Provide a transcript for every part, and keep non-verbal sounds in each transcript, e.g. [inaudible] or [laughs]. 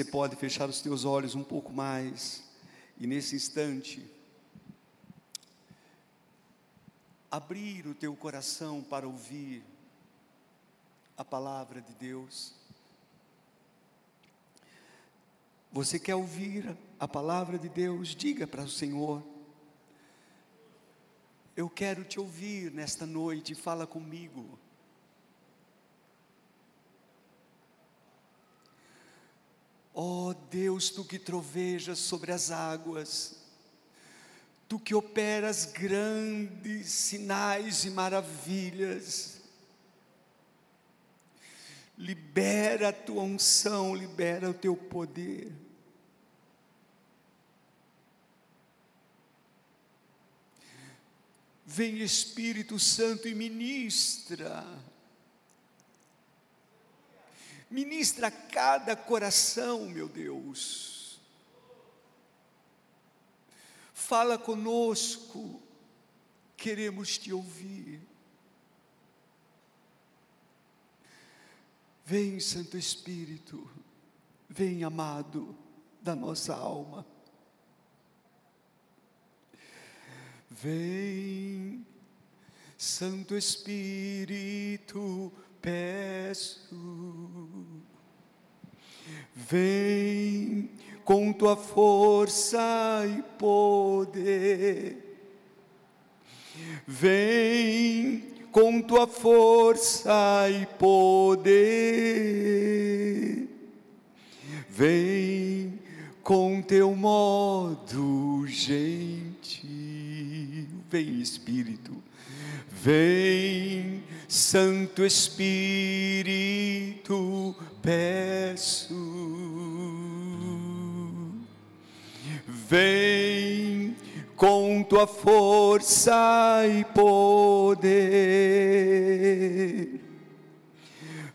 Você pode fechar os teus olhos um pouco mais e nesse instante abrir o teu coração para ouvir a palavra de Deus. Você quer ouvir a palavra de Deus? Diga para o Senhor. Eu quero te ouvir nesta noite, fala comigo. Ó oh Deus, tu que trovejas sobre as águas, tu que operas grandes sinais e maravilhas, libera a tua unção, libera o teu poder. Vem Espírito Santo e ministra Ministra cada coração, meu Deus. Fala conosco, queremos te ouvir. Vem, Santo Espírito, vem, amado da nossa alma. Vem, Santo Espírito, peço. Vem com tua força e poder. Vem com tua força e poder. Vem com teu modo gentil. Vem, Espírito. Vem Santo Espírito, peço, vem com tua força e poder,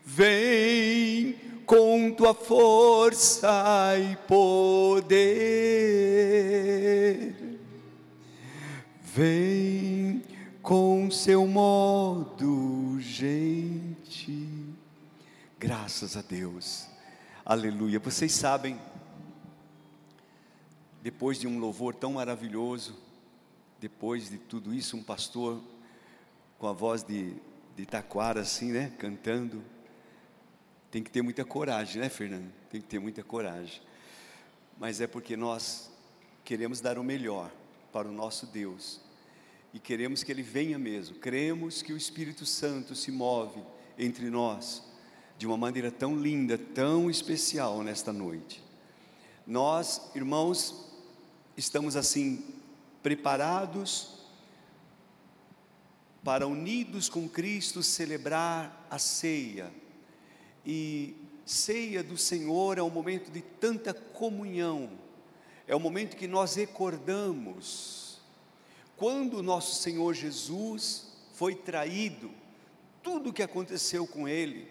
vem com tua força e poder, vem com seu modo gente. Graças a Deus. Aleluia. Vocês sabem, depois de um louvor tão maravilhoso, depois de tudo isso, um pastor com a voz de, de taquara assim, né, cantando, tem que ter muita coragem, né, Fernando? Tem que ter muita coragem. Mas é porque nós queremos dar o melhor para o nosso Deus e queremos que Ele venha mesmo. Cremos que o Espírito Santo se move entre nós de uma maneira tão linda, tão especial nesta noite. Nós, irmãos, estamos assim preparados para unidos com Cristo celebrar a ceia. E ceia do Senhor é um momento de tanta comunhão. É o um momento que nós recordamos quando nosso Senhor Jesus foi traído, tudo o que aconteceu com ele,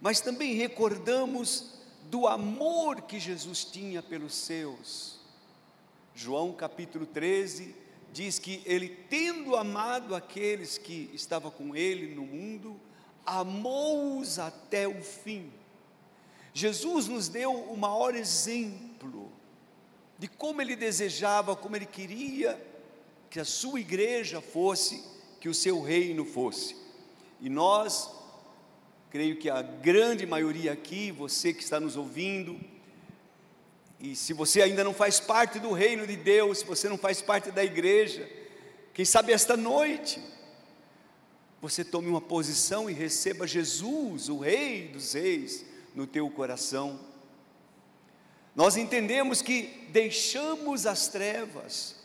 mas também recordamos do amor que Jesus tinha pelos seus. João capítulo 13 diz que ele, tendo amado aqueles que estavam com ele no mundo, amou-os até o fim. Jesus nos deu o maior exemplo de como ele desejava, como ele queria que a sua igreja fosse, que o seu reino fosse. E nós, creio que a grande maioria aqui, você que está nos ouvindo, e se você ainda não faz parte do reino de Deus, se você não faz parte da igreja, quem sabe esta noite, você tome uma posição e receba Jesus, o Rei dos Reis, no teu coração. Nós entendemos que deixamos as trevas,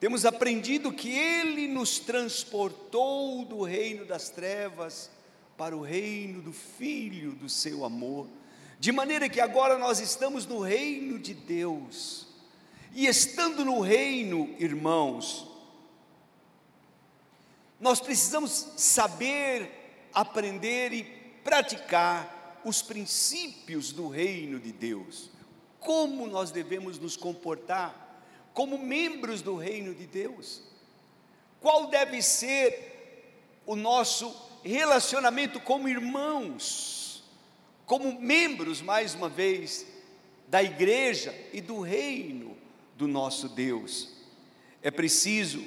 temos aprendido que Ele nos transportou do reino das trevas para o reino do Filho do seu amor, de maneira que agora nós estamos no reino de Deus, e estando no reino, irmãos, nós precisamos saber, aprender e praticar os princípios do reino de Deus, como nós devemos nos comportar como membros do reino de Deus? Qual deve ser o nosso relacionamento como irmãos, como membros, mais uma vez, da igreja e do reino do nosso Deus. É preciso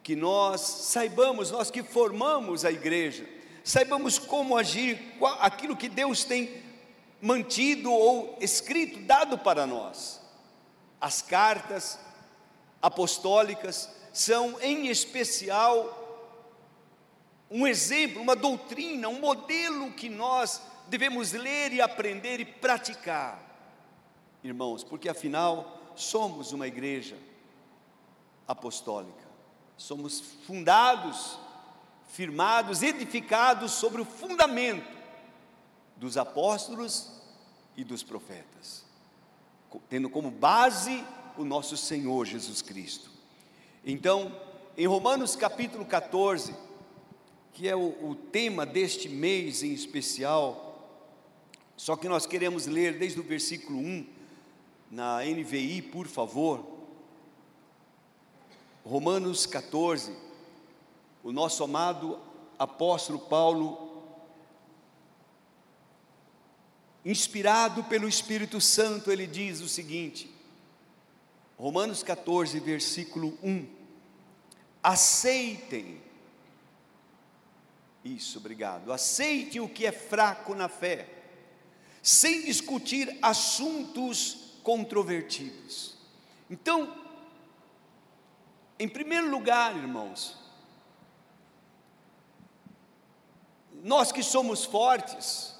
que nós saibamos, nós que formamos a igreja, saibamos como agir, aquilo que Deus tem mantido ou escrito, dado para nós. As cartas apostólicas são, em especial, um exemplo, uma doutrina, um modelo que nós devemos ler e aprender e praticar, irmãos, porque afinal somos uma igreja apostólica, somos fundados, firmados, edificados sobre o fundamento dos apóstolos e dos profetas, tendo como base o nosso Senhor Jesus Cristo. Então, em Romanos capítulo 14, que é o, o tema deste mês em especial, só que nós queremos ler desde o versículo 1, na NVI, por favor. Romanos 14, o nosso amado apóstolo Paulo inspirado pelo Espírito Santo, ele diz o seguinte, Romanos 14, versículo 1: aceitem, isso, obrigado, aceitem o que é fraco na fé, sem discutir assuntos controvertidos. Então, em primeiro lugar, irmãos, nós que somos fortes,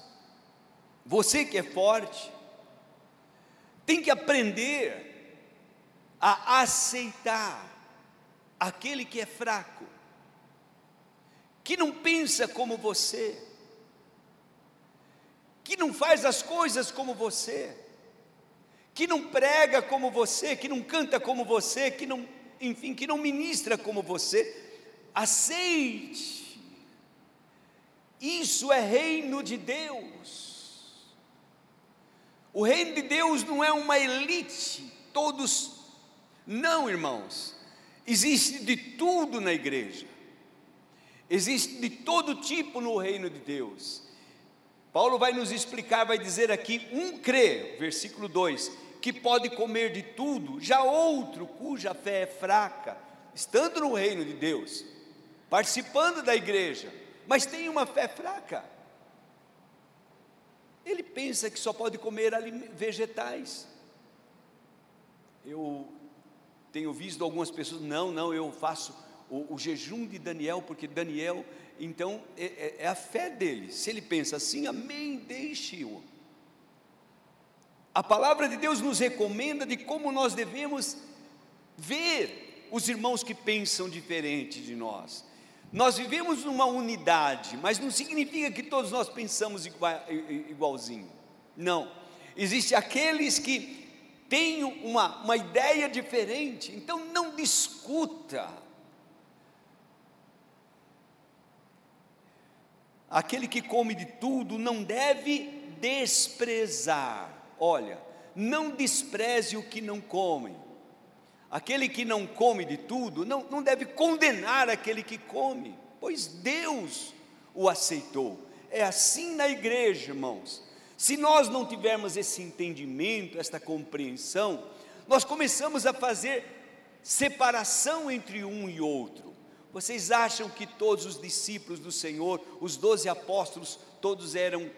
você que é forte, tem que aprender a aceitar aquele que é fraco, que não pensa como você, que não faz as coisas como você, que não prega como você, que não canta como você, que não, enfim, que não ministra como você. Aceite. Isso é reino de Deus. O reino de Deus não é uma elite, todos. Não, irmãos. Existe de tudo na igreja. Existe de todo tipo no reino de Deus. Paulo vai nos explicar, vai dizer aqui: um crê, versículo 2, que pode comer de tudo, já outro, cuja fé é fraca, estando no reino de Deus, participando da igreja, mas tem uma fé fraca. Ele pensa que só pode comer vegetais. Eu tenho visto algumas pessoas, não, não, eu faço o, o jejum de Daniel, porque Daniel, então, é, é, é a fé dele. Se ele pensa assim, amém, deixe-o. A palavra de Deus nos recomenda de como nós devemos ver os irmãos que pensam diferente de nós. Nós vivemos numa unidade, mas não significa que todos nós pensamos igual, igualzinho. Não. Existem aqueles que têm uma, uma ideia diferente, então não discuta. Aquele que come de tudo não deve desprezar. Olha, não despreze o que não come Aquele que não come de tudo não, não deve condenar aquele que come, pois Deus o aceitou. É assim na igreja, irmãos. Se nós não tivermos esse entendimento, esta compreensão, nós começamos a fazer separação entre um e outro. Vocês acham que todos os discípulos do Senhor, os doze apóstolos, todos eram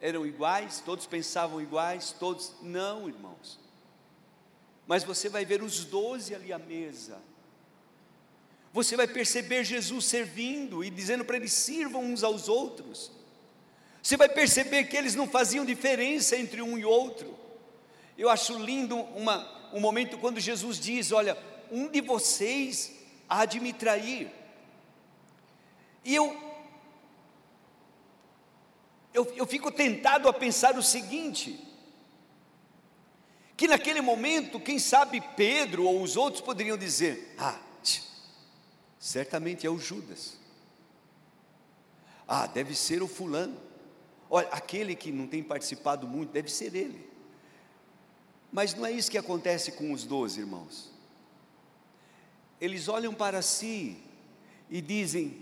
eram iguais? Todos pensavam iguais? Todos não, irmãos mas você vai ver os doze ali à mesa. Você vai perceber Jesus servindo e dizendo para eles: sirvam uns aos outros. Você vai perceber que eles não faziam diferença entre um e outro. Eu acho lindo uma, um momento quando Jesus diz: Olha, um de vocês há de me trair. E eu, eu, eu fico tentado a pensar o seguinte: que naquele momento, quem sabe Pedro ou os outros poderiam dizer: Ah, certamente é o Judas. Ah, deve ser o fulano. Olha, aquele que não tem participado muito, deve ser ele. Mas não é isso que acontece com os doze irmãos. Eles olham para si e dizem: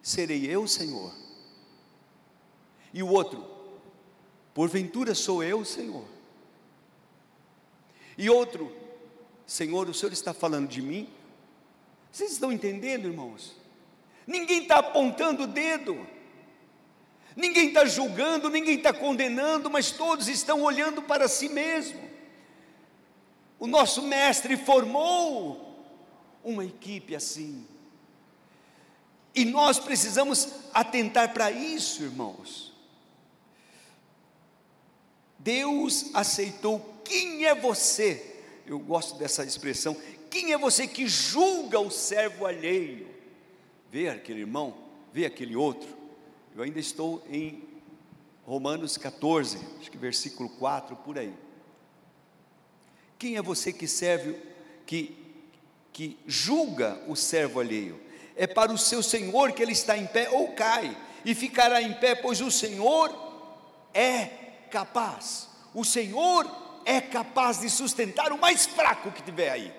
Serei eu, Senhor? E o outro: Porventura sou eu, Senhor? E outro, Senhor, o Senhor está falando de mim? Vocês estão entendendo, irmãos? Ninguém está apontando o dedo, ninguém está julgando, ninguém está condenando, mas todos estão olhando para si mesmo. O nosso mestre formou uma equipe assim. E nós precisamos atentar para isso, irmãos. Deus aceitou. Quem é você? Eu gosto dessa expressão. Quem é você que julga o servo alheio? Vê aquele irmão, vê aquele outro. Eu ainda estou em Romanos 14, acho que versículo 4 por aí. Quem é você que serve, que, que julga o servo alheio? É para o seu Senhor que ele está em pé ou cai, e ficará em pé, pois o Senhor é capaz. O Senhor é capaz de sustentar o mais fraco que tiver aí.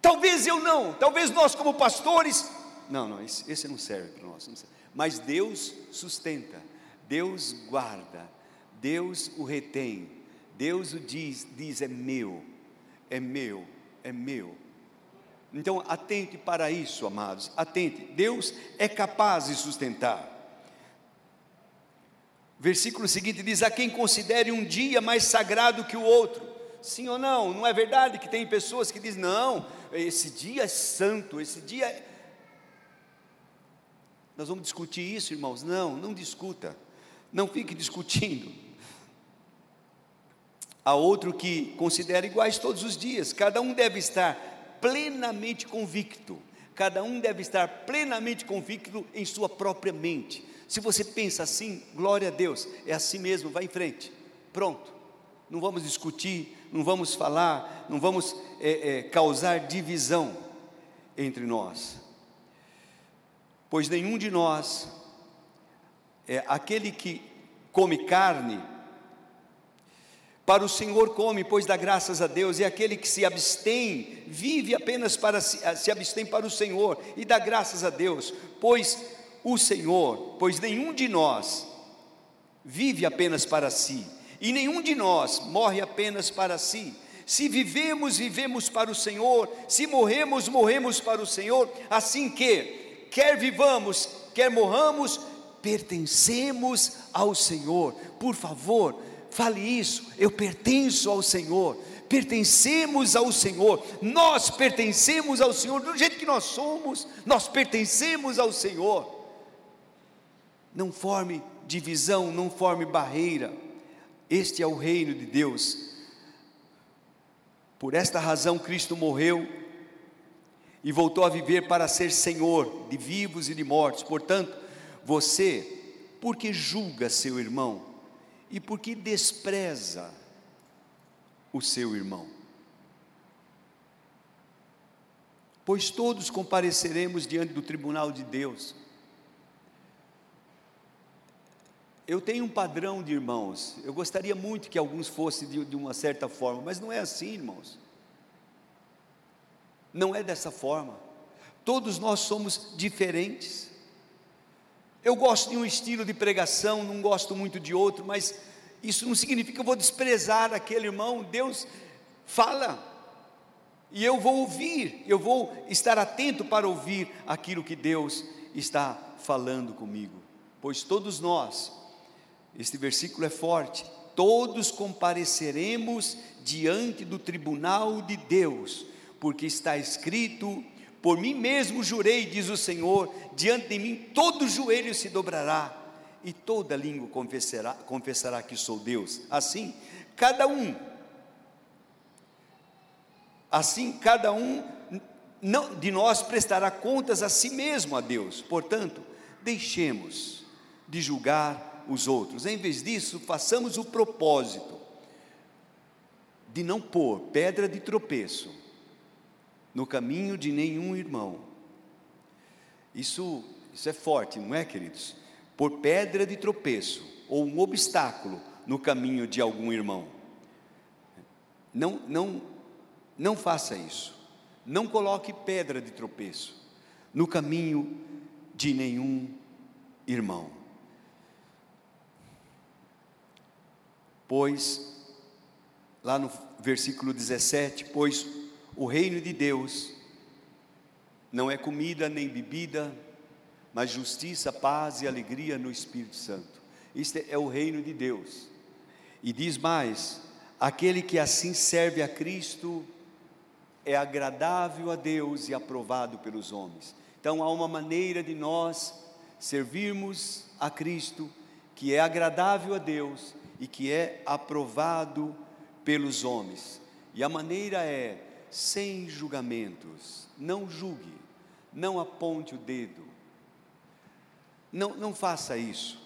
Talvez eu não, talvez nós, como pastores, não, não, esse, esse não serve para nós. Mas Deus sustenta, Deus guarda, Deus o retém, Deus o diz, diz: é meu, é meu, é meu. Então, atente para isso, amados, atente. Deus é capaz de sustentar. Versículo seguinte diz: A quem considere um dia mais sagrado que o outro. Sim ou não? Não é verdade que tem pessoas que dizem: Não, esse dia é santo, esse dia é. Nós vamos discutir isso, irmãos? Não, não discuta. Não fique discutindo a outro que considera iguais todos os dias. Cada um deve estar plenamente convicto. Cada um deve estar plenamente convicto em sua própria mente. Se você pensa assim, glória a Deus, é assim mesmo, vai em frente. Pronto. Não vamos discutir, não vamos falar, não vamos é, é, causar divisão entre nós. Pois nenhum de nós, é, aquele que come carne, para o Senhor come, pois dá graças a Deus, e aquele que se abstém, vive apenas para se, se abstém para o Senhor, e dá graças a Deus, pois o Senhor, pois nenhum de nós vive apenas para si, e nenhum de nós morre apenas para si. Se vivemos, vivemos para o Senhor, se morremos, morremos para o Senhor, assim que, quer vivamos, quer morramos, pertencemos ao Senhor. Por favor, Fale isso, eu pertenço ao Senhor, pertencemos ao Senhor, nós pertencemos ao Senhor, do jeito que nós somos, nós pertencemos ao Senhor. Não forme divisão, não forme barreira, este é o reino de Deus. Por esta razão, Cristo morreu e voltou a viver para ser Senhor de vivos e de mortos. Portanto, você, porque julga seu irmão, e porque despreza o seu irmão. Pois todos compareceremos diante do tribunal de Deus. Eu tenho um padrão de irmãos, eu gostaria muito que alguns fossem de, de uma certa forma, mas não é assim, irmãos. Não é dessa forma. Todos nós somos diferentes. Eu gosto de um estilo de pregação, não gosto muito de outro, mas isso não significa que eu vou desprezar aquele irmão. Deus fala, e eu vou ouvir, eu vou estar atento para ouvir aquilo que Deus está falando comigo, pois todos nós, este versículo é forte, todos compareceremos diante do tribunal de Deus, porque está escrito por mim mesmo jurei, diz o Senhor, diante de mim todo joelho se dobrará e toda língua confessará, confessará que sou Deus. Assim, cada um, assim cada um não, de nós prestará contas a si mesmo a Deus. Portanto, deixemos de julgar os outros. Em vez disso, façamos o propósito de não pôr pedra de tropeço no caminho de nenhum irmão. Isso, isso é forte, não é, queridos? Por pedra de tropeço ou um obstáculo no caminho de algum irmão. Não, não, não faça isso. Não coloque pedra de tropeço no caminho de nenhum irmão. Pois lá no versículo 17: Pois o reino de Deus não é comida nem bebida, mas justiça, paz e alegria no Espírito Santo. Este é o reino de Deus. E diz mais: aquele que assim serve a Cristo é agradável a Deus e aprovado pelos homens. Então há uma maneira de nós servirmos a Cristo que é agradável a Deus e que é aprovado pelos homens. E a maneira é sem julgamentos. Não julgue, não aponte o dedo. Não, não faça isso.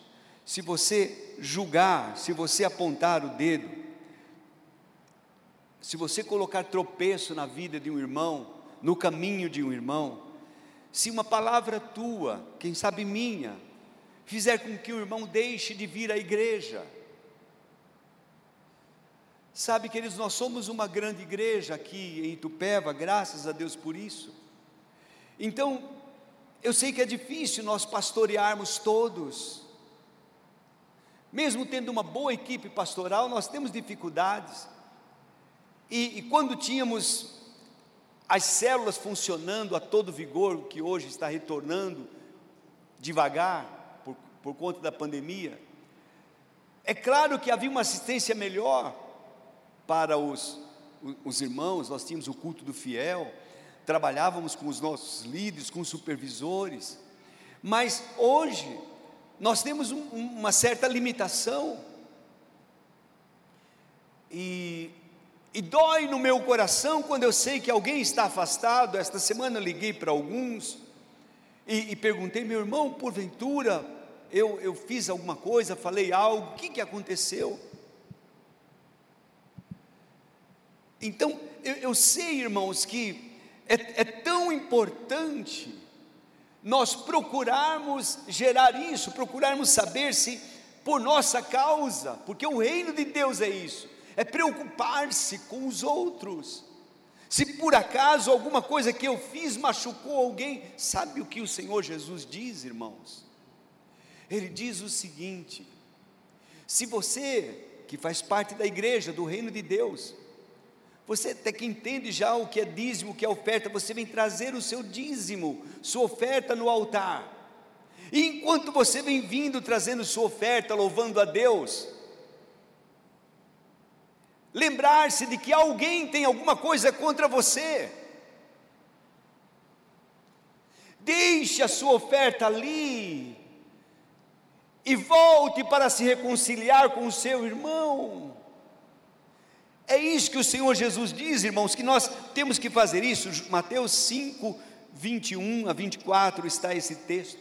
Se você julgar, se você apontar o dedo, se você colocar tropeço na vida de um irmão, no caminho de um irmão, se uma palavra tua, quem sabe minha, fizer com que o irmão deixe de vir à igreja, Sabe, queridos, nós somos uma grande igreja aqui em Itupeva, graças a Deus por isso. Então, eu sei que é difícil nós pastorearmos todos. Mesmo tendo uma boa equipe pastoral, nós temos dificuldades. E, e quando tínhamos as células funcionando a todo vigor, que hoje está retornando devagar por, por conta da pandemia, é claro que havia uma assistência melhor, para os, os irmãos, nós tínhamos o culto do fiel, trabalhávamos com os nossos líderes, com os supervisores, mas hoje nós temos um, uma certa limitação, e, e dói no meu coração quando eu sei que alguém está afastado. Esta semana liguei para alguns e, e, perguntei, meu irmão, porventura eu, eu fiz alguma coisa, falei algo, o que, que aconteceu? Então, eu, eu sei, irmãos, que é, é tão importante nós procurarmos gerar isso, procurarmos saber se por nossa causa, porque o reino de Deus é isso, é preocupar-se com os outros. Se por acaso alguma coisa que eu fiz machucou alguém, sabe o que o Senhor Jesus diz, irmãos? Ele diz o seguinte: se você, que faz parte da igreja, do reino de Deus, você até que entende já o que é dízimo, o que é oferta, você vem trazer o seu dízimo, sua oferta no altar. E enquanto você vem vindo trazendo sua oferta, louvando a Deus, lembrar-se de que alguém tem alguma coisa contra você. Deixe a sua oferta ali e volte para se reconciliar com o seu irmão. É isso que o Senhor Jesus diz, irmãos, que nós temos que fazer isso. Mateus 5, 21 a 24 está esse texto.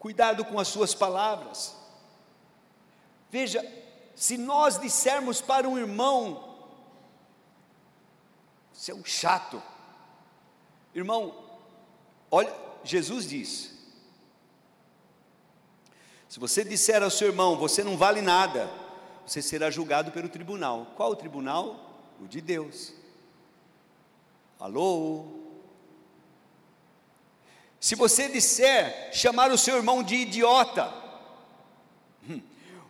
Cuidado com as suas palavras. Veja, se nós dissermos para um irmão, você é um chato, irmão, olha, Jesus diz: se você disser ao seu irmão, você não vale nada, você será julgado pelo tribunal. Qual o tribunal? O de Deus. Alô? Se você disser chamar o seu irmão de idiota, hum,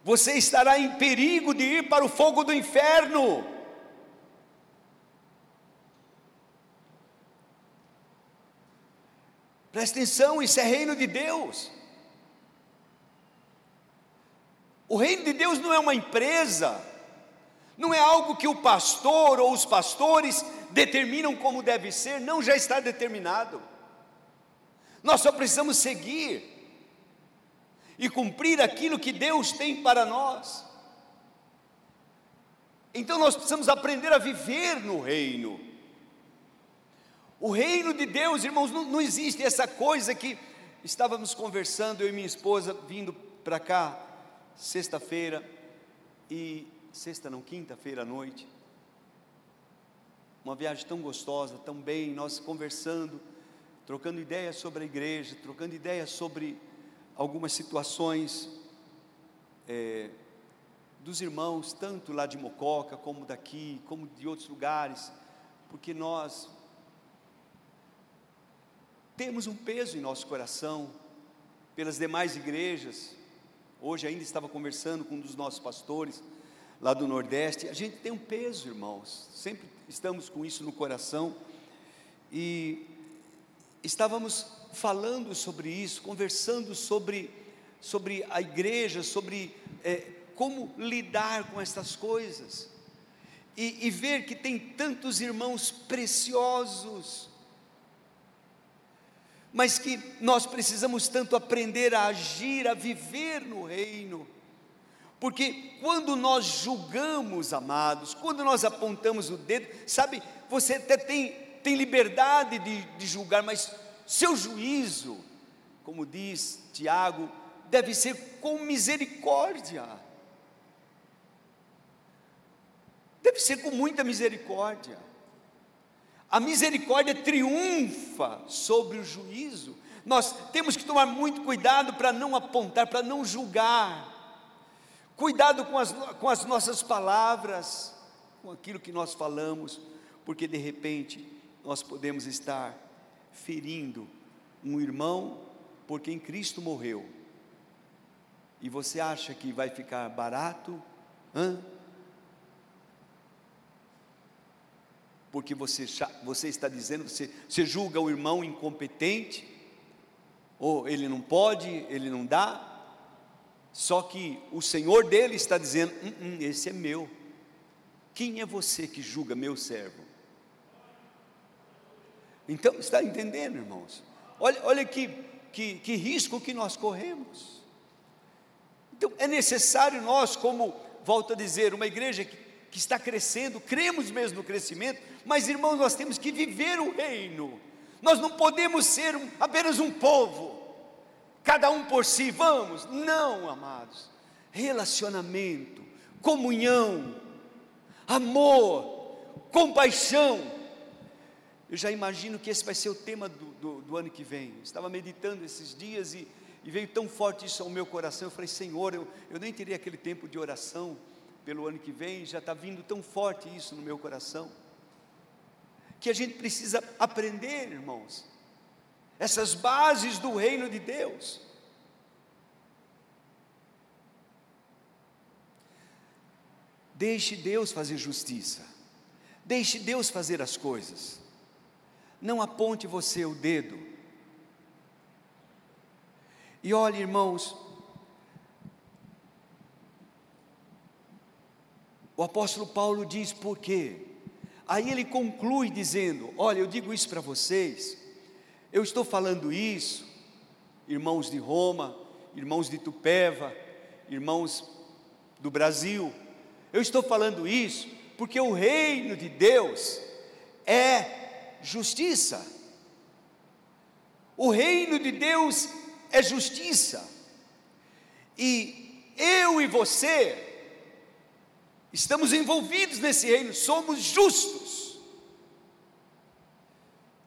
você estará em perigo de ir para o fogo do inferno. Presta atenção, isso é reino de Deus. O reino de Deus não é uma empresa, não é algo que o pastor ou os pastores determinam como deve ser, não, já está determinado. Nós só precisamos seguir e cumprir aquilo que Deus tem para nós. Então nós precisamos aprender a viver no reino. O reino de Deus, irmãos, não, não existe essa coisa que estávamos conversando, eu e minha esposa, vindo para cá, sexta-feira e sexta não, quinta-feira à noite. Uma viagem tão gostosa, tão bem, nós conversando, trocando ideias sobre a igreja, trocando ideias sobre algumas situações é, dos irmãos, tanto lá de Mococa, como daqui, como de outros lugares, porque nós temos um peso em nosso coração pelas demais igrejas, Hoje ainda estava conversando com um dos nossos pastores lá do Nordeste. A gente tem um peso, irmãos, sempre estamos com isso no coração. E estávamos falando sobre isso, conversando sobre, sobre a igreja, sobre é, como lidar com essas coisas. E, e ver que tem tantos irmãos preciosos, mas que nós precisamos tanto aprender a agir, a viver no reino. Porque quando nós julgamos, amados, quando nós apontamos o dedo, sabe, você até tem, tem liberdade de, de julgar, mas seu juízo, como diz Tiago, deve ser com misericórdia. Deve ser com muita misericórdia. A misericórdia triunfa sobre o juízo. Nós temos que tomar muito cuidado para não apontar, para não julgar. Cuidado com as, com as nossas palavras, com aquilo que nós falamos, porque de repente nós podemos estar ferindo um irmão por quem Cristo morreu. E você acha que vai ficar barato? Hã? Porque você, você está dizendo, você, você julga o irmão incompetente, ou ele não pode, ele não dá, só que o Senhor dele está dizendo: hum, hum, esse é meu. Quem é você que julga meu servo? Então, está entendendo, irmãos? Olha, olha que, que, que risco que nós corremos. Então, é necessário nós, como, volto a dizer, uma igreja que que está crescendo, cremos mesmo no crescimento, mas irmãos, nós temos que viver o reino, nós não podemos ser um, apenas um povo, cada um por si, vamos, não, amados, relacionamento, comunhão, amor, compaixão, eu já imagino que esse vai ser o tema do, do, do ano que vem, estava meditando esses dias e, e, veio tão forte isso ao meu coração, eu falei, Senhor, eu, eu nem teria aquele tempo de oração, pelo ano que vem, já está vindo tão forte isso no meu coração, que a gente precisa aprender, irmãos, essas bases do reino de Deus. Deixe Deus fazer justiça, deixe Deus fazer as coisas, não aponte você o dedo. E olhe, irmãos, O apóstolo Paulo diz por quê? Aí ele conclui dizendo: Olha, eu digo isso para vocês, eu estou falando isso, irmãos de Roma, irmãos de Tupéva, irmãos do Brasil, eu estou falando isso porque o reino de Deus é justiça. O reino de Deus é justiça. E eu e você Estamos envolvidos nesse reino, somos justos.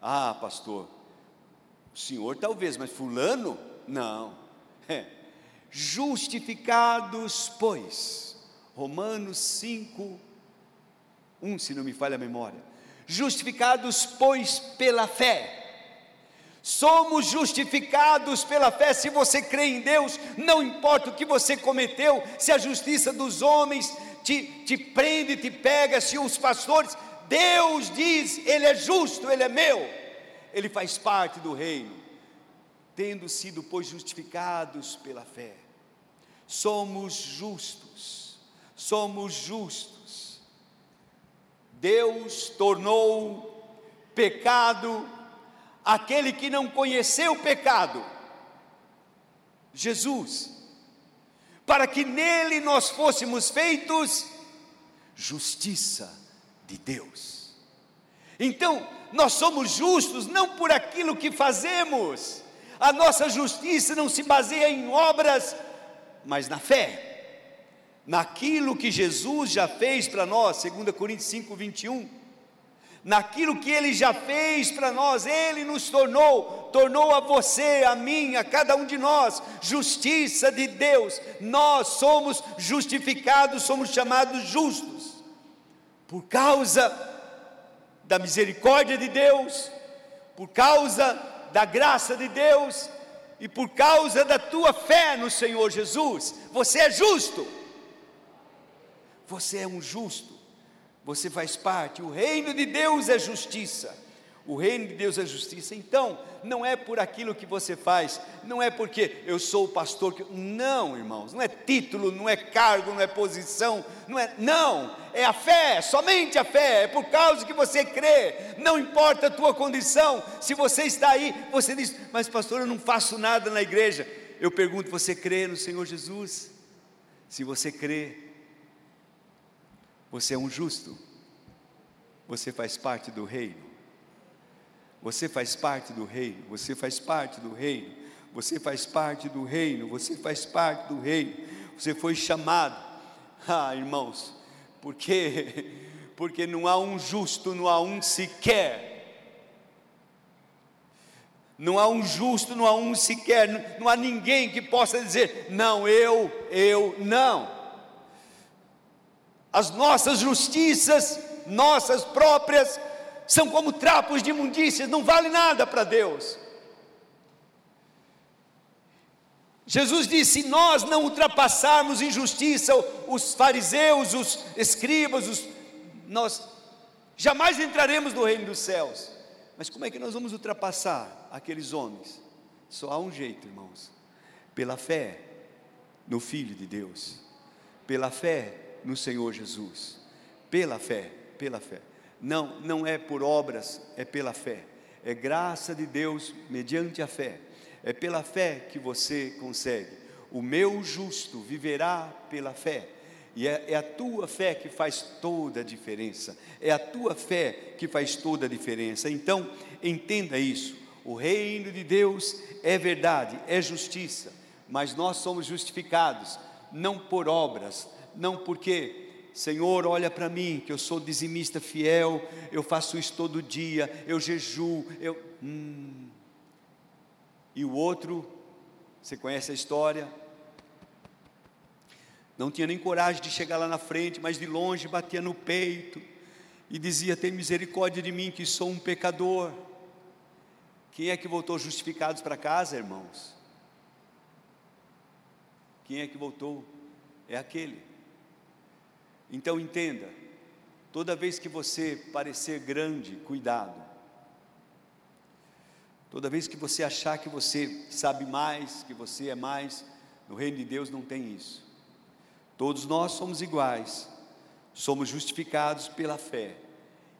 Ah, pastor, o senhor talvez, mas Fulano, não. É. Justificados, pois, Romanos 5, 1, se não me falha a memória. Justificados, pois, pela fé. Somos justificados pela fé. Se você crê em Deus, não importa o que você cometeu, se a justiça dos homens te, te prende, te pega, se os pastores, Deus diz, Ele é justo, Ele é meu, Ele faz parte do reino, tendo sido, pois, justificados pela fé, somos justos, somos justos. Deus tornou pecado aquele que não conheceu o pecado, Jesus para que nele nós fôssemos feitos justiça de Deus. Então, nós somos justos não por aquilo que fazemos, a nossa justiça não se baseia em obras, mas na fé, naquilo que Jesus já fez para nós, 2 Coríntios 5, 21 naquilo que Ele já fez para nós, Ele nos tornou, tornou a você, a mim, a cada um de nós, justiça de Deus. Nós somos justificados, somos chamados justos, por causa da misericórdia de Deus, por causa da graça de Deus e por causa da tua fé no Senhor Jesus, você é justo. Você é um justo. Você faz parte. O reino de Deus é justiça. O reino de Deus é justiça. Então, não é por aquilo que você faz, não é porque eu sou o pastor que não, irmãos, não é título, não é cargo, não é posição, não é, não, é a fé, somente a fé, é por causa que você crê. Não importa a tua condição. Se você está aí, você diz: "Mas pastor, eu não faço nada na igreja". Eu pergunto: você crê no Senhor Jesus? Se você crê, você é um justo. Você faz parte do reino. Você faz parte do reino, você faz parte do reino, você faz parte do reino, você faz parte do reino. Você foi chamado. [laughs] Ah, irmãos, porque [laughs] porque não há um justo, não há um sequer. Não há um justo, não há um sequer, não há ninguém que possa dizer: "Não, eu, eu não". As nossas justiças, nossas próprias são como trapos de imundícias, não vale nada para Deus. Jesus disse: se nós não ultrapassarmos em justiça os fariseus, os escribas, os, nós jamais entraremos no reino dos céus. Mas como é que nós vamos ultrapassar aqueles homens? Só há um jeito, irmãos: pela fé no Filho de Deus, pela fé no Senhor Jesus, pela fé, pela fé. Não, não é por obras, é pela fé. É graça de Deus mediante a fé. É pela fé que você consegue. O meu justo viverá pela fé. E é, é, a tua fé que faz toda a diferença. É a tua fé que faz toda a diferença. Então, entenda isso. O reino de Deus é verdade, é justiça, mas nós somos justificados não por obras, não porque Senhor, olha para mim, que eu sou dizimista fiel, eu faço isso todo dia, eu jejuo, eu. Hum. E o outro, você conhece a história? Não tinha nem coragem de chegar lá na frente, mas de longe batia no peito e dizia: Tem misericórdia de mim, que sou um pecador. Quem é que voltou justificados para casa, irmãos? Quem é que voltou? É aquele então entenda, toda vez que você parecer grande, cuidado. Toda vez que você achar que você sabe mais, que você é mais, no reino de Deus não tem isso. Todos nós somos iguais, somos justificados pela fé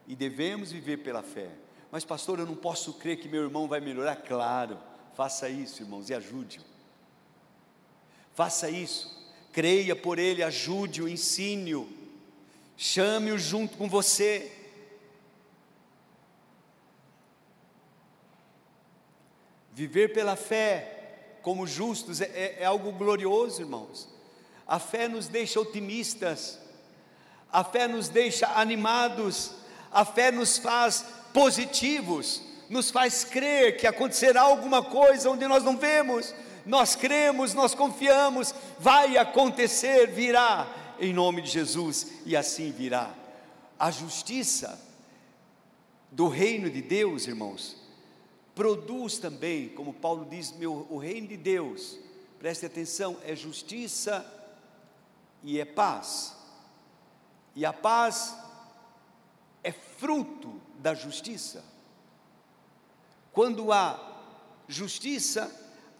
e devemos viver pela fé. Mas, pastor, eu não posso crer que meu irmão vai melhorar. Claro, faça isso, irmãos, e ajude-o. Faça isso, creia por ele, ajude-o, ensine-o chame-o junto com você. Viver pela fé como justos é, é, é, algo glorioso, irmãos. A fé nos deixa otimistas, a fé nos deixa animados, a fé nos faz positivos, nos faz crer que acontecerá alguma coisa onde nós não vemos. Nós cremos, nós confiamos, vai acontecer, virá em nome de Jesus, e assim virá. A justiça do reino de Deus, irmãos, produz também, como Paulo diz, meu, o reino de Deus, preste atenção, é justiça e é paz. E a paz é fruto da justiça. Quando há justiça,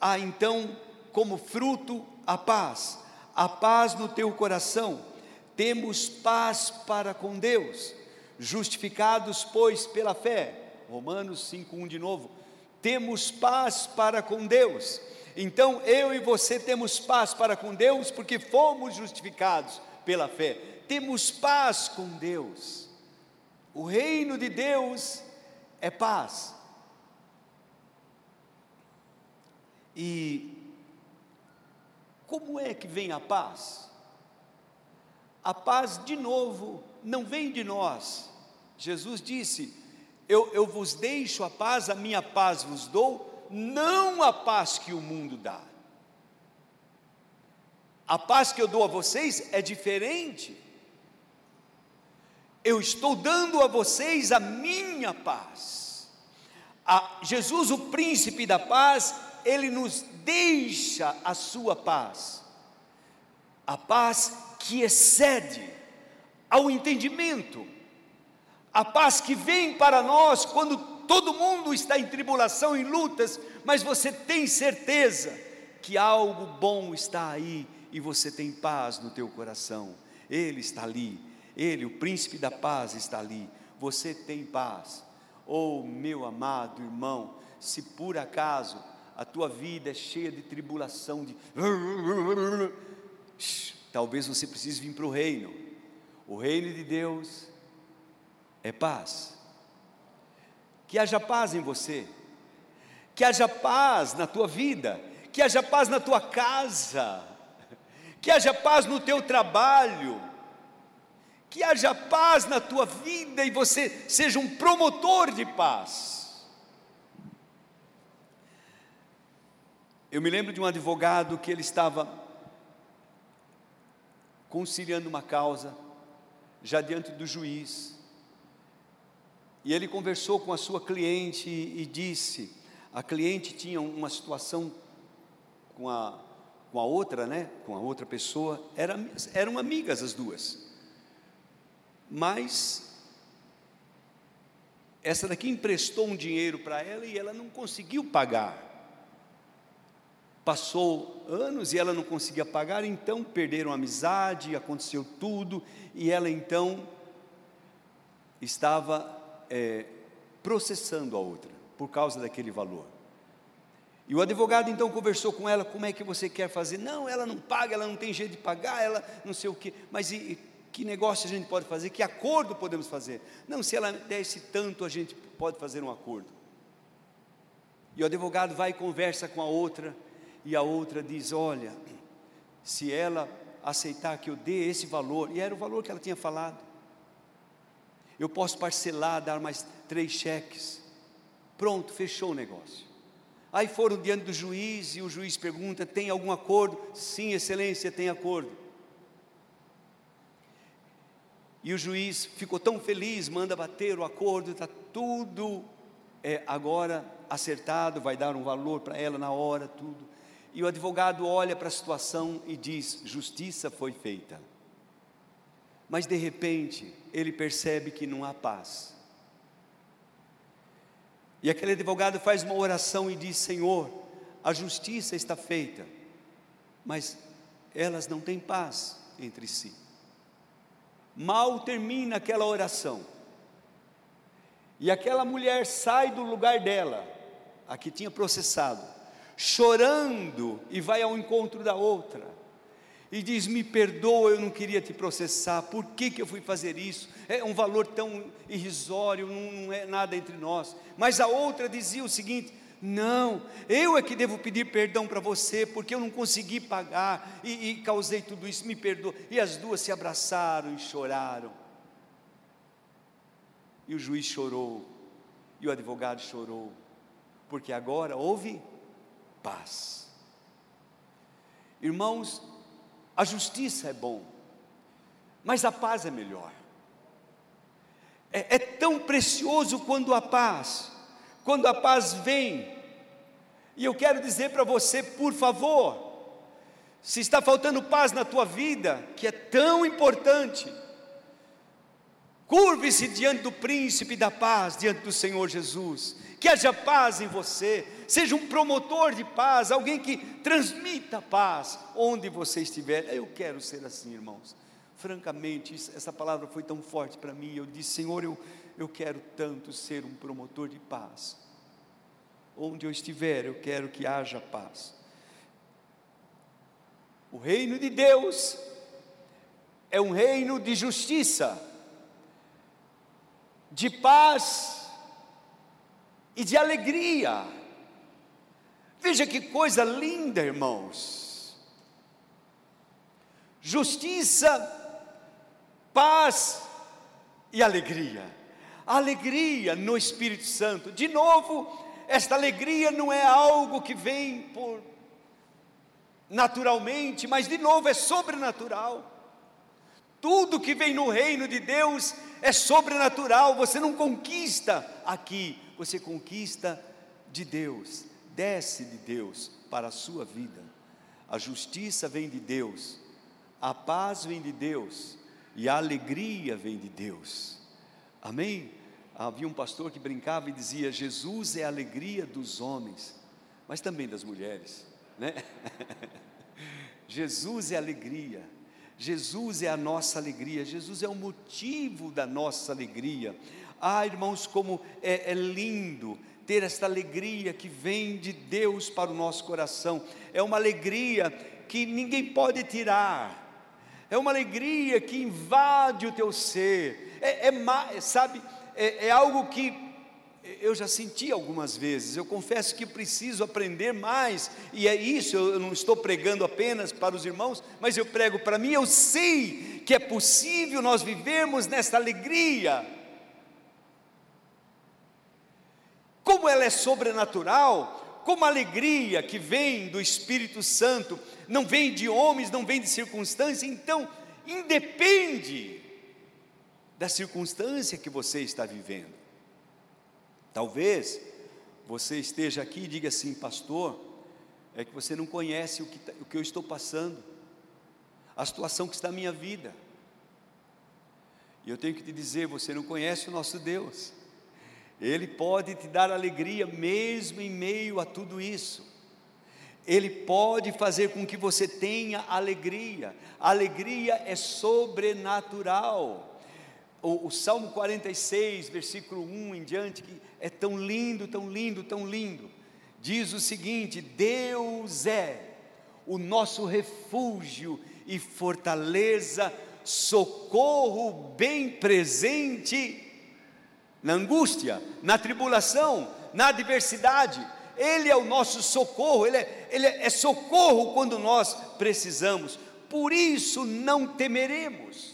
há então como fruto a paz a paz no teu coração. Temos paz para com Deus, justificados, pois, pela fé. Romanos 5:1 de novo. Temos paz para com Deus. Então, eu e você temos paz para com Deus porque fomos justificados pela fé. Temos paz com Deus. O reino de Deus é paz. E como é que vem a paz? A paz, de novo, não vem de nós. Jesus disse: eu, eu vos deixo a paz, a minha paz vos dou, não a paz que o mundo dá. A paz que eu dou a vocês é diferente. Eu estou dando a vocês a minha paz. A Jesus, o príncipe da paz, ele nos deixa a sua paz, a paz que excede ao entendimento, a paz que vem para nós quando todo mundo está em tribulação, em lutas, mas você tem certeza que algo bom está aí e você tem paz no teu coração. Ele está ali, ele, o príncipe da paz, está ali. Você tem paz. Oh, meu amado irmão, se por acaso a tua vida é cheia de tribulação, de talvez você precise vir para o reino. O reino de Deus é paz. Que haja paz em você, que haja paz na tua vida, que haja paz na tua casa, que haja paz no teu trabalho, que haja paz na tua vida e você seja um promotor de paz. Eu me lembro de um advogado que ele estava conciliando uma causa já diante do juiz. E ele conversou com a sua cliente e, disse: a cliente tinha uma situação com a, com a outra, né? Com a outra pessoa, era, eram amigas as duas. Mas essa daqui emprestou um dinheiro para ela e ela não conseguiu pagar. Passou anos e ela não conseguia pagar, então perderam a amizade, aconteceu tudo, e ela então estava é, processando a outra por causa daquele valor. E o advogado então conversou com ela: como é que você quer fazer? Não, ela não paga, ela não tem jeito de pagar, ela não sei o quê. Mas e, que negócio a gente pode fazer? Que acordo podemos fazer? Não, se ela desse tanto, a gente pode fazer um acordo. E o advogado vai e conversa com a outra, e a outra diz: Olha, se ela aceitar que eu dê esse valor, e era o valor que ela tinha falado, eu posso parcelar, dar mais três cheques. Pronto, fechou o negócio. Aí foram diante do juiz e o juiz pergunta: tem algum acordo? Sim, excelência, tem acordo. E o juiz ficou tão feliz, manda bater o acordo, está tudo é, agora acertado, vai dar um valor para ela na hora, tudo. E o advogado olha para a situação e diz: justiça foi feita. Mas de repente, ele percebe que não há paz. E aquele advogado faz uma oração e diz: Senhor, a justiça está feita, mas elas não têm paz entre si. Mal termina aquela oração, e aquela mulher sai do lugar dela, a que tinha processado, chorando e vai ao encontro da outra e diz: Me perdoa, eu não queria te processar, por que, que eu fui fazer isso? É um valor tão irrisório, não, é nada entre nós. Mas a outra dizia o seguinte: Não, eu é que devo pedir perdão para você, porque eu não consegui pagar e, e causei tudo isso, me perdoa. E as duas se abraçaram e choraram. E o juiz chorou, e o advogado chorou, porque agora houve paz. Irmãos, a justiça é bom, mas a paz é melhor. É, é tão precioso quando a paz, quando a paz vem. E eu quero dizer para você, por favor, se está faltando paz na tua vida, que é tão importante, curve-se diante do príncipe da paz, diante do Senhor Jesus, que haja paz em você, seja um promotor de paz, alguém que transmita paz onde você estiver. Eu quero ser assim, irmãos. Francamente, essa palavra foi tão forte para mim. Eu disse, Senhor, eu, eu quero tanto ser um promotor de paz. Onde eu estiver, eu quero que haja paz. O reino de Deus é um reino de justiça, de paz e de alegria. Veja que coisa linda, irmãos. Justiça, paz e alegria. Alegria no Espírito Santo. De novo, esta alegria não é algo que vem por naturalmente, mas de novo é sobrenatural. Tudo que vem no reino de Deus é sobrenatural, você não conquista aqui, você conquista de Deus, desce de Deus para a sua vida. A justiça vem de Deus, a paz vem de Deus e a alegria vem de Deus. Amém? Havia um pastor que brincava e dizia: Jesus é a alegria dos homens, mas também das mulheres, né? [laughs] Jesus é alegria, Jesus é a nossa alegria, Jesus é o motivo da nossa alegria. Ah, irmãos, como é, é lindo ter esta alegria que vem de Deus para o nosso coração, é uma alegria que ninguém pode tirar, é uma alegria que invade o teu ser, é, é sabe, é, é algo que eu já senti algumas vezes, eu confesso que preciso aprender mais, e é isso, eu não estou pregando apenas para os irmãos, mas eu prego para mim, eu sei que é possível nós vivermos nesta alegria, como ela é sobrenatural, como a alegria que vem do Espírito Santo, não vem de homens, não vem de circunstância, então, independe da circunstância que você está vivendo. Talvez você esteja aqui e diga assim, pastor, é que você não conhece o que, tá, o que eu estou passando, a situação que está na minha vida. E eu tenho que te dizer, você não conhece o nosso Deus. Ele pode te dar alegria mesmo em meio a tudo isso. Ele pode fazer com que você tenha alegria. Alegria é sobrenatural. O, o, Salmo 46, versículo 1 em diante, que é tão lindo, tão lindo, tão lindo, diz o seguinte: Deus é o nosso refúgio e fortaleza, socorro bem presente na angústia, na tribulação, na adversidade. Ele é o nosso socorro, Ele é, ele é, é socorro quando nós precisamos. Por isso não temeremos,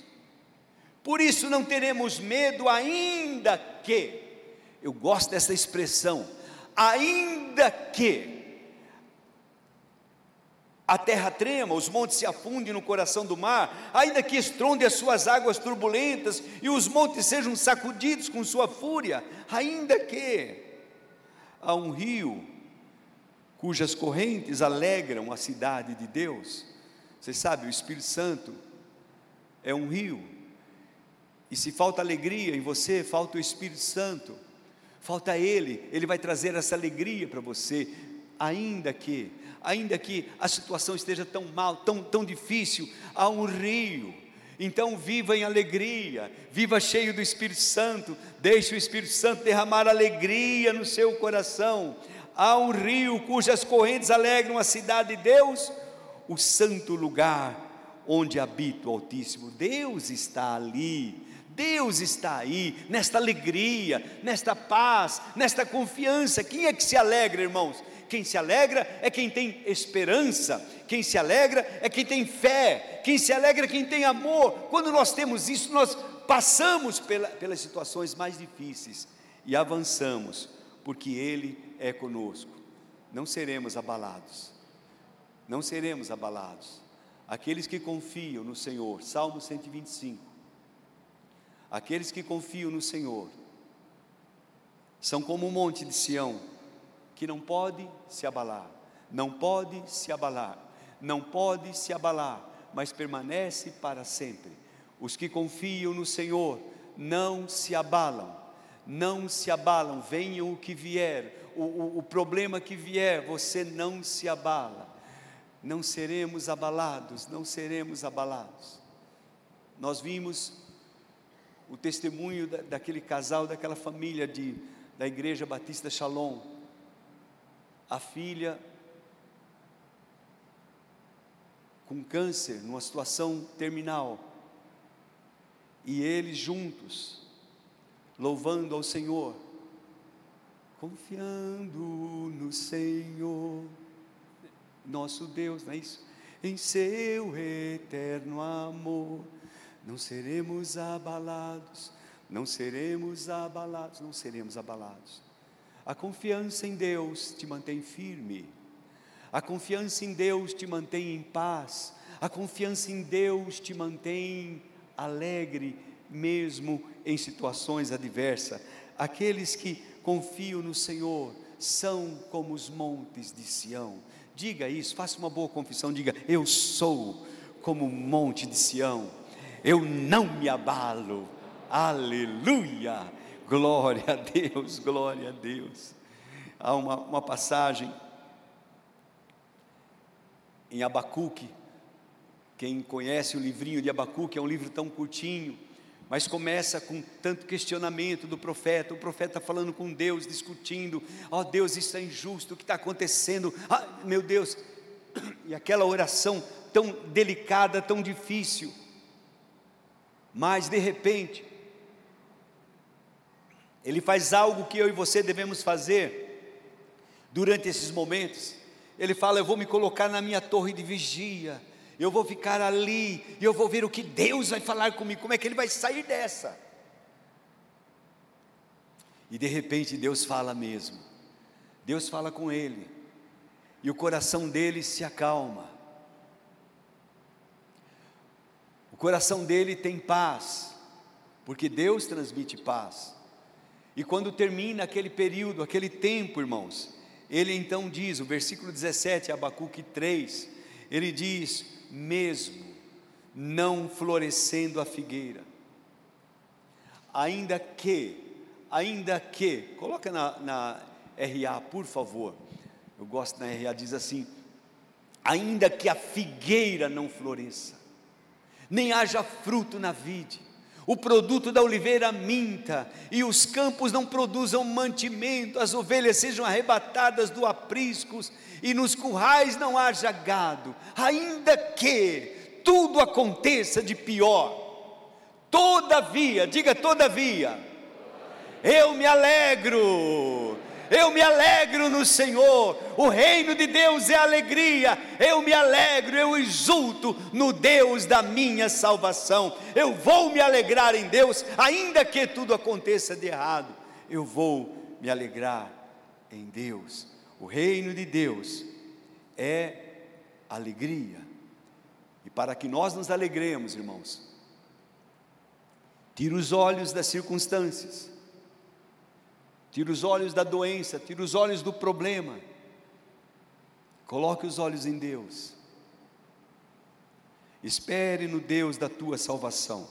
por isso não teremos medo, ainda que, eu gosto dessa expressão, ainda que a terra trema, os montes se afundem no coração do mar, ainda que estronde as suas águas turbulentas e os montes sejam sacudidos com sua fúria, ainda que há um rio cujas correntes alegram a cidade de Deus. Você sabe, o Espírito Santo é um rio. E se falta alegria em você, falta o Espírito Santo. Falta ele, ele vai trazer essa alegria para você, ainda que ainda que a situação esteja tão mal, tão, tão difícil, há um rio. Então viva em alegria, viva cheio do Espírito Santo, deixe o Espírito Santo derramar alegria no seu coração. Há um rio cujas correntes alegram a cidade de Deus, o santo lugar onde habita o Altíssimo. Deus está ali. Deus está aí, nesta alegria, nesta paz, nesta confiança. Quem é que se alegra, irmãos? Quem se alegra é quem tem esperança, quem se alegra é quem tem fé, quem se alegra é quem tem amor. Quando nós temos isso, nós passamos pela, pelas situações mais difíceis e avançamos, porque Ele é conosco. Não seremos abalados, não seremos abalados. Aqueles que confiam no Senhor, Salmo 125. Aqueles que confiam no Senhor são como o monte de Sião que não pode se abalar, não pode se abalar, não pode se abalar, mas permanece para sempre. Os que confiam no Senhor não se abalam, não se abalam, venha o que vier, o, o, o problema que vier, você não se abala, não seremos abalados, não seremos abalados. Nós vimos o testemunho da, daquele casal, daquela família de, da Igreja Batista Shalom, a filha com câncer, numa situação terminal, e eles juntos, louvando ao Senhor, confiando no Senhor, nosso Deus, não é isso? Em seu eterno amor, não seremos abalados, não seremos abalados, não seremos abalados. A confiança em Deus te mantém firme. A confiança em Deus te mantém em paz. A confiança em Deus te mantém alegre, mesmo em situações adversas. Aqueles que confiam no Senhor são como os montes de Sião. Diga isso, faça uma boa confissão, diga: Eu sou como um monte de Sião, eu não me abalo. Aleluia! Glória a Deus, glória a Deus. Há uma, uma passagem em Abacuque, quem conhece o livrinho de Abacuque, é um livro tão curtinho, mas começa com tanto questionamento do profeta, o profeta falando com Deus, discutindo, ó oh, Deus, isso é injusto, o que está acontecendo? Ah, meu Deus, [coughs] e aquela oração tão delicada, tão difícil, mas de repente, ele faz algo que eu e você devemos fazer durante esses momentos. Ele fala: Eu vou me colocar na minha torre de vigia, eu vou ficar ali e eu vou ver o que Deus vai falar comigo, como é que ele vai sair dessa. E de repente Deus fala mesmo, Deus fala com ele, e o coração dele se acalma, o coração dele tem paz, porque Deus transmite paz. E quando termina aquele período, aquele tempo, irmãos, ele então diz, o versículo 17, Abacuque 3, ele diz: mesmo não florescendo a figueira, ainda que, ainda que, coloca na, na RA, por favor, eu gosto na RA, diz assim: ainda que a figueira não floresça, nem haja fruto na vide, o produto da oliveira minta, e os campos não produzam mantimento, as ovelhas sejam arrebatadas do apriscos, e nos currais não haja gado, ainda que tudo aconteça de pior, todavia, diga todavia, eu me alegro, eu me alegro no Senhor, o reino de Deus é alegria, eu me alegro, eu exulto no Deus da minha salvação, eu vou me alegrar em Deus, ainda que tudo aconteça de errado, eu vou me alegrar em Deus, o reino de Deus é alegria, e para que nós nos alegremos, irmãos, tira os olhos das circunstâncias, tira os olhos da doença, tira os olhos do problema, coloque os olhos em Deus, espere no Deus da tua salvação.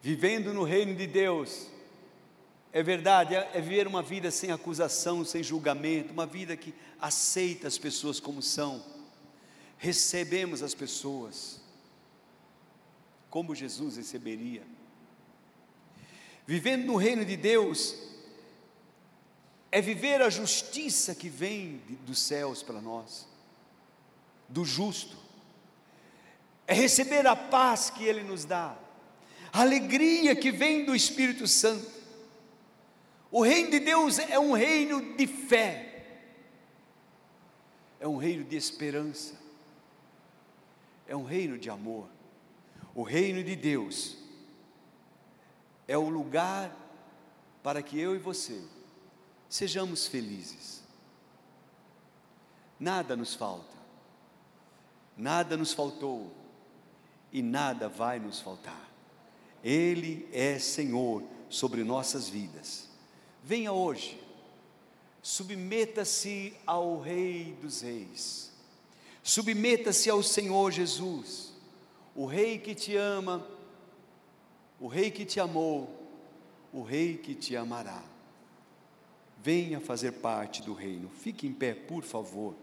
Vivendo no reino de Deus, é verdade, é, é viver uma vida sem acusação, sem julgamento, uma vida que aceita as pessoas como são, recebemos as pessoas, como Jesus receberia. Vivendo no reino de Deus é viver a justiça que vem dos céus para nós, do justo, é receber a paz que Ele nos dá, a alegria que vem do Espírito Santo. O reino de Deus é um reino de fé, é um reino de esperança, é um reino de amor. O reino de Deus é o lugar para que eu e você sejamos felizes. Nada nos falta, nada nos faltou e nada vai nos faltar. Ele é Senhor sobre nossas vidas. Venha hoje, submeta-se ao Rei dos Reis, submeta-se ao Senhor Jesus, o Rei que te ama o Rei que te amou, o Rei que te amará. Venha fazer parte do reino. Fique em pé, por favor.